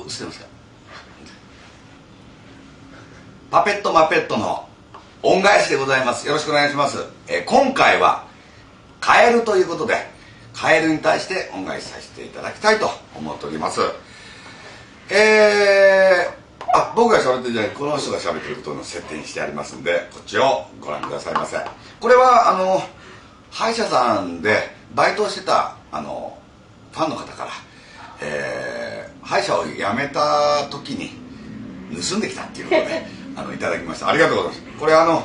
映ってますか？パペットマペットの恩返しでございます。よろしくお願いします、えー今回はカエルということでカエルに対して恩返しさせていただきたいと思っております。えー、あ僕が喋ってるじゃないこの人が喋ってることの設定にしてありますんでこっちをご覧くださいませ。これはあの歯医者さんでバイトをしてたあのファンの方から、えー歯医者を辞めた時に盗んできたっていうことであのいただきました。ありがとうございます。これあの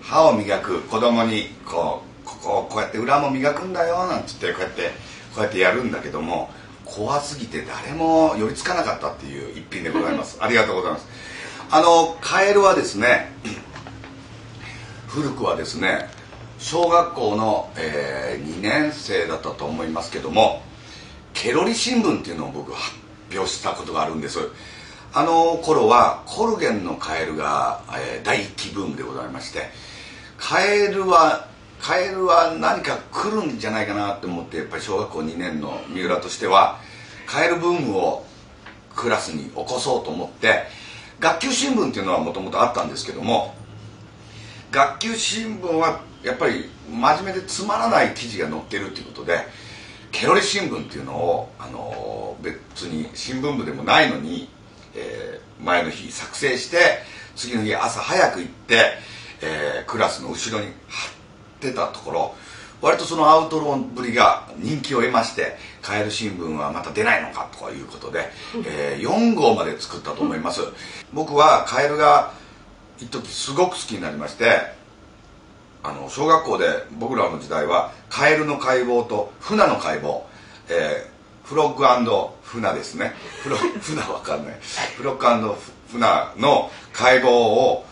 歯を磨く子供にこうここをこうやって裏も磨くんだよなんつってこうやってこうやってやるんだけども怖すぎて誰も寄りつかなかったっていう一品でございます。ありがとうございます。あのカエルはですね古くはですね小学校の、え2年生だったと思いますけどもケロリ新聞っていうのを僕発表したことがあるんです。あの頃はコルゲンのカエルが、えー大気ブームでございましてカエルはカエルは何か来るんじゃないかなって思ってやっぱり小学校2年の三浦としてはカエルブームをクラスに起こそうと思って学級新聞っていうのはもともとあったんですけども学級新聞はやっぱり真面目でつまらない記事が載ってるっていうことでケロリ新聞っていうのを、あの別に新聞部でもないのに、えー前の日作成して次の日朝早く行って、えークラスの後ろに貼ってたところ割とそのアウトローぶりが人気を得まして「カエル新聞はまた出ないのか」ということで、え4号まで作ったと思います。僕はカエルが一時すごく好きになりましてあの小学校で僕らの時代はカエルの解剖とフナの解剖、えーフロッグフナですね。フロ フナわかんない。フロッグフナの解剖を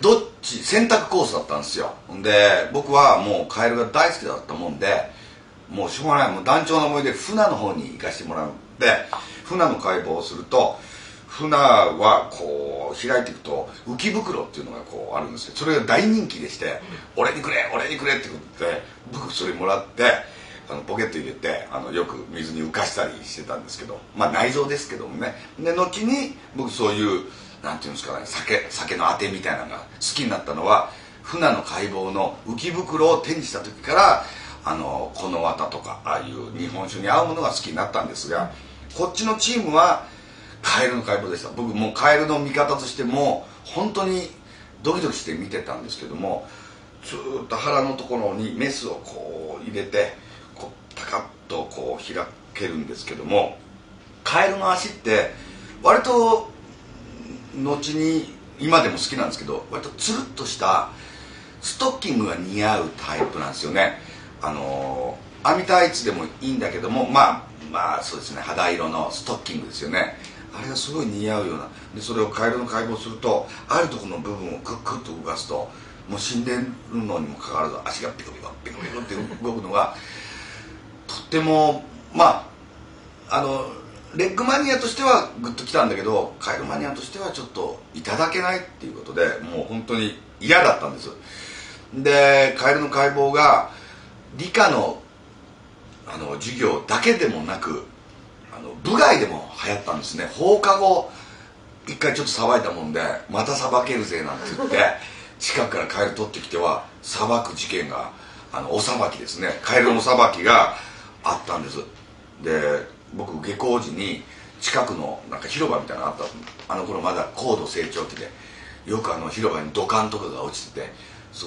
どっち選択コースだったんですよ。で僕はもうカエルが大好きだったもんでもうしょうがない。もう団長の思いで船の方に行かせてもらって船の解剖をすると船はこう開いていくと浮き袋っていうのがこうあるんですよそれが大人気でして「俺にくれ俺にくれ」って言って僕それもらってあのポケット入れてあのよく水に浮かしたりしてたんですけどまあ内臓ですけどもね。で後に僕そういうなんていうんですかね酒酒のあてみたいなのが好きになったのは船の解剖の浮き袋を手にした時からあのこの綿とかああいう日本酒に合うものが好きになったんですがこっちのチームはカエルの解剖でした。僕もうカエルの見方としても本当にドキドキして見てたんですけどもずっと腹のところにメスをこう入れてこうパカッとこう開けるんですけどもカエルの足って割と後に今でも好きなんですけど割とつるっとしたストッキングが似合うタイプなんですよね。あの網タイツでもいいんだけどもまあまあそうですね。肌色のストッキングですよね。あれがすごい似合うような。でそれをカエルの解剖するとあるところの部分をクックッと動かすともう死んでるのにもかかわらず足がピコピコピコピコって動くのがとってもまああのレッグマニアとしてはグッときたんだけどカエルマニアとしてはちょっといただけないっていうことでもう本当に嫌だったんです。でカエルの解剖が理科のあの授業だけでもなく部外でも流行ったんですね。放課後一回ちょっと騒いだもんでまた裁けるぜなんて言って近くからカエル取ってきては裁く事件があのお裁きですね。カエルの裁きがあったんです。で僕下校時に近くのなんか広場みたいなのあったあの頃まだ高度成長期でよくあの広場に土管とかが落ちてて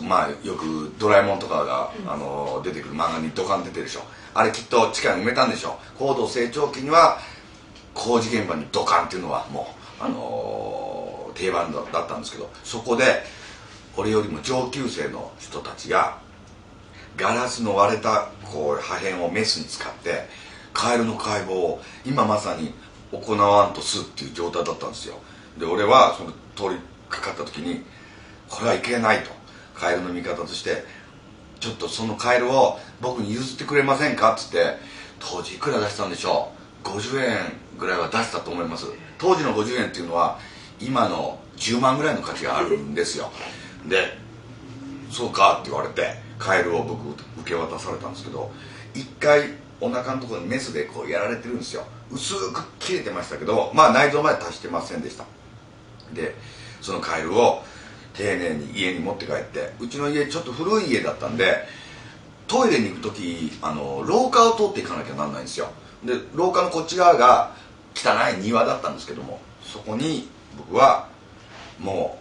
まあよく「ドラえもん」とかが、あの出てくる漫画に土管出てるでしょ。あれきっと地下に埋めたんでしょ。高度成長期には工事現場に土管っていうのはもう、あの定番だだったんですけどそこで俺よりも上級生の人たちがガラスの割れたこう破片をメスに使ってカエルの解剖を今まさに行わんとすっていう状態だったんですよ。で俺はその通りかかった時にこれはいけないとカエルの味方としてちょっとそのカエルを僕に譲ってくれませんかっつって当時いくら出したんでしょう？50円ぐらいは出したと思います。当時の50円っていうのは今の10万ぐらいの価値があるんですよ。でそうかって言われてカエルを僕受け渡されたんですけど一回お腹のところにメスでこうやられてるんですよ。薄く切れてましたけどまあ内臓まで達してませんでした。でそのカエルを丁寧に家に持って帰ってうちの家ちょっと古い家だったんでトイレに行く時あの廊下を通っていかなきゃなんないんですよ。で廊下のこっち側が汚い庭だったんですけどもそこに僕はも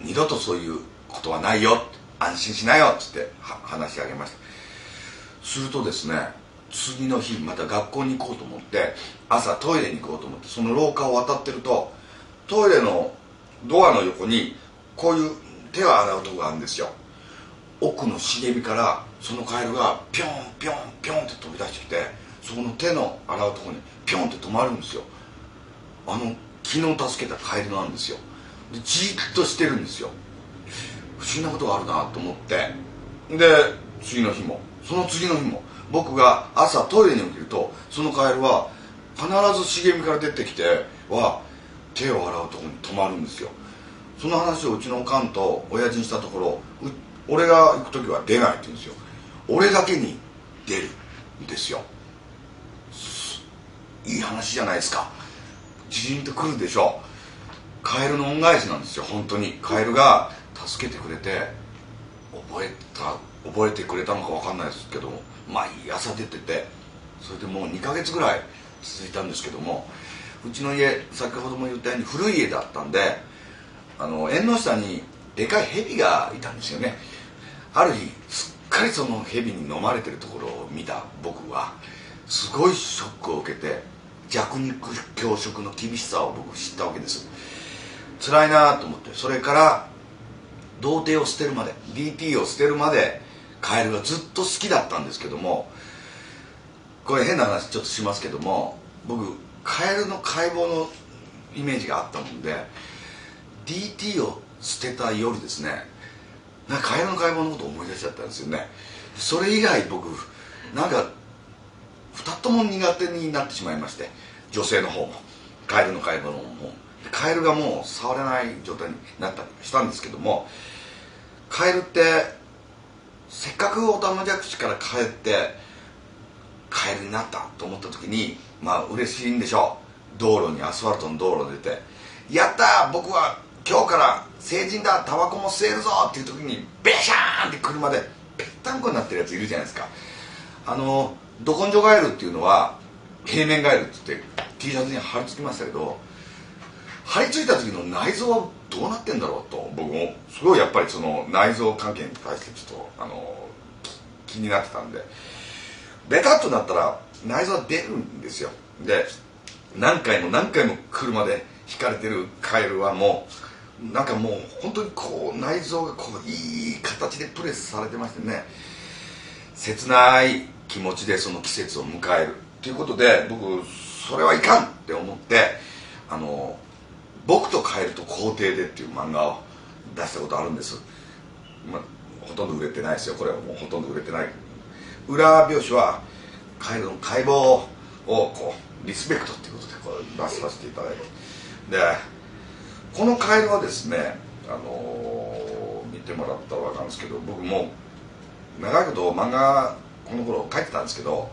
う二度とそういうことはないよ安心しなよっつって話し上げました。するとですね次の日また学校に行こうと思って朝トイレに行こうと思ってその廊下を渡ってるとトイレのドアの横にこういう手を洗うとこがあるんですよ。奥の茂みからそのカエルがピョンピョンピョンって飛び出してきてそこの手の洗うとこにピョンって止まるんですよ。あの昨日助けたカエルなんですよ。でじっとしてるんですよ。不思議なことがあるなと思って。で次の日も。その次の日も僕が朝トイレに起きるとそのカエルは必ず茂みから出てきては手を洗うとこに止まるんですよ。その話をうちのおかんと親父にしたところ俺が行く時は出ないって言うんですよ。俺だけに出るんですよ。いい話じゃないですか。ジーンとくるでしょ。カエルの恩返しなんですよ。本当に。カエルが助けてくれて覚えた覚えてくれたのか分かんないですけども。毎朝出てて。それでもう2ヶ月ぐらい続いたんですけどもうちの家先ほども言ったように古い家だったんであの縁の下にでかい蛇がいたんですよね。ある日すっかりその蛇に飲まれてるところを見た僕はすごいショックを受けて弱肉強食の厳しさを僕知ったわけです。辛いなと思ってそれから童貞を捨てるまで DT を捨てるまでカエルがずっと好きだったんですけどもこれ変な話ちょっとしますけども僕カエルの解剖のイメージがあったもんで DT を捨てた夜ですね。なんかカエルの解剖のことを思い出しちゃったんですよね。それ以来僕なんか二とも苦手になってしまいまして女性の方もカエルの解剖の方もカエルがもう触れない状態になったりしたんですけどもカエルってせっかくオタマジャクシから帰ってカエルになったと思った時にまあ嬉しいんでしょう。道路にアスファルトの道路出て「やった僕は今日から成人だタバコも吸えるぞ!」っていう時にベシャーンって車でぺったんこになってるやついるじゃないですかあのど根性ガエルっていうのは平面ガエルって言って T シャツに貼り付きましたけど張り付いた時の内臓はどうなってんだろうと僕もすごいやっぱりその内臓関係に対してちょっとあの気になってたんでベタっとなったら内臓は出るんですよで何回も何回も車で引かれてるカエルはもうなんかもう本当にこう内臓がこういい形でプレスされてましてね。切ない気持ちでその季節を迎えるということで僕それはいかんって思ってあの僕とカエルと皇帝でっていう漫画を出したことあるんです、まあ、ほとんど売れてないですよ。これはもうほとんど売れてない。裏表紙はカエルの解剖をこうリスペクトっていうことでこう出させていただいて。でこのカエルはですねあのー、見てもらったら分かるんですけど僕も長いこと漫画この頃書いてたんですけども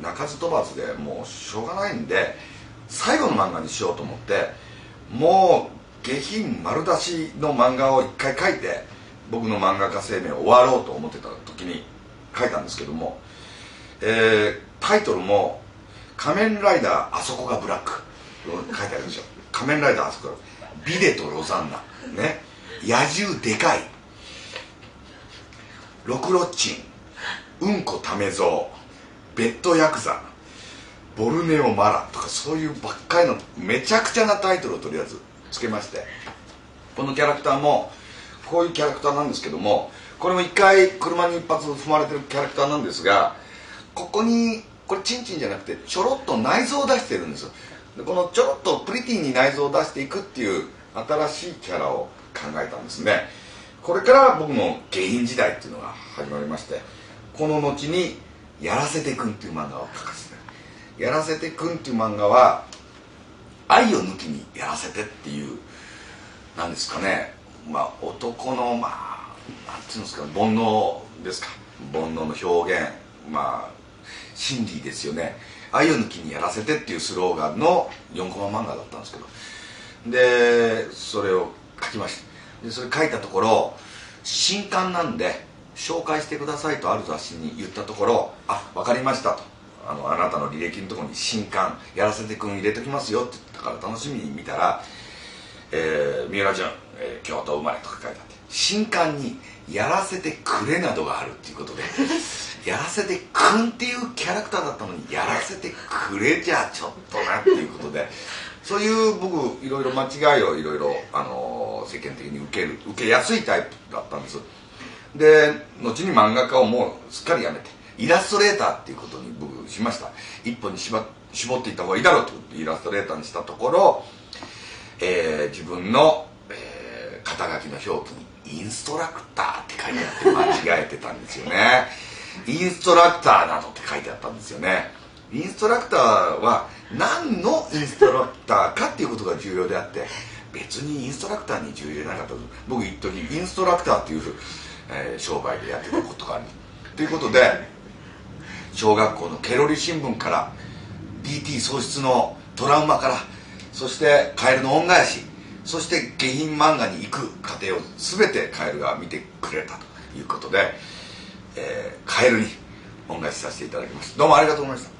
う鳴かず飛ばずでもうしょうがないんで最後の漫画にしようと思ってもう下品丸出しの漫画を一回書いて僕の漫画家生命を終わろうと思ってた時に書いたんですけども、えー、タイトルも「仮面ライダーあそこがブラック」書いてあるんですよ。仮面ライダーあそこがビデとロザンナね。野獣でかい。ロクロッチン。うんこためぞうベッドヤクザ。ボルネオ・マラ。とかそういうばっかりのめちゃくちゃなタイトルをとりあえずつけまして。このキャラクターもこういうキャラクターなんですけどもこれも一回車に一発踏まれてるキャラクターなんですがここにこれチンチンじゃなくてちょろっと内臓を出してるんですよ。でこのちょろっとプリティに内臓を出していくっていう新しいキャラを考えたんですね。これから僕の下品時代っていうのが始まりましてこの後に「やらせてくん」っていう漫画を書かせてやらせてくんっていう漫画は愛を抜きにやらせてっていうなんですかね。まあ男のまあなんていうんですか煩悩ですか。煩悩の表現。まあ心理ですよね。あゆ抜きにやらせてっていうスローガンの4コマ漫画だったんですけど。でそれを書きました。でそれ書いたところ新刊なんで紹介してくださいとある雑誌に言ったところ「あ分かりました」と。あの「あなたの履歴のところに新刊やらせてくん入れときますよ」って言ったから楽しみに見たら「えー、三浦淳、えー、京都生まれ」とか書いてあって新刊に「やらせてくれ」などがあるっていうことで。せてくんっていうキャラクターだったのにやらせてくれじゃちょっとなっていうことでそういう僕いろいろ間違いをいろいろあの世間的に受ける受けやすいタイプだったんです。で後に漫画家をもうすっかりやめてイラストレーターっていうことに僕しました。一本に絞っていった方がいいだろうとイラストレーターにしたところ、えー、自分の、えー、肩書きの表記にインストラクターって書いてあって間違えてたんですよね。インストラクターなどって書いてあったんですよね。インストラクターは何のインストラクターかっていうことが重要であって別にインストラクターに重要じゃなかったと。僕一時インストラクターっていう、えー、商売でやってたことがある。ということで小学校のケロリ新聞から DT 喪失のトラウマからそしてカエルの恩返しそして下品漫画に行く過程を全てカエルが見てくれたということで、えー、カエルに恩返しさせていただきます。どうもありがとうございました。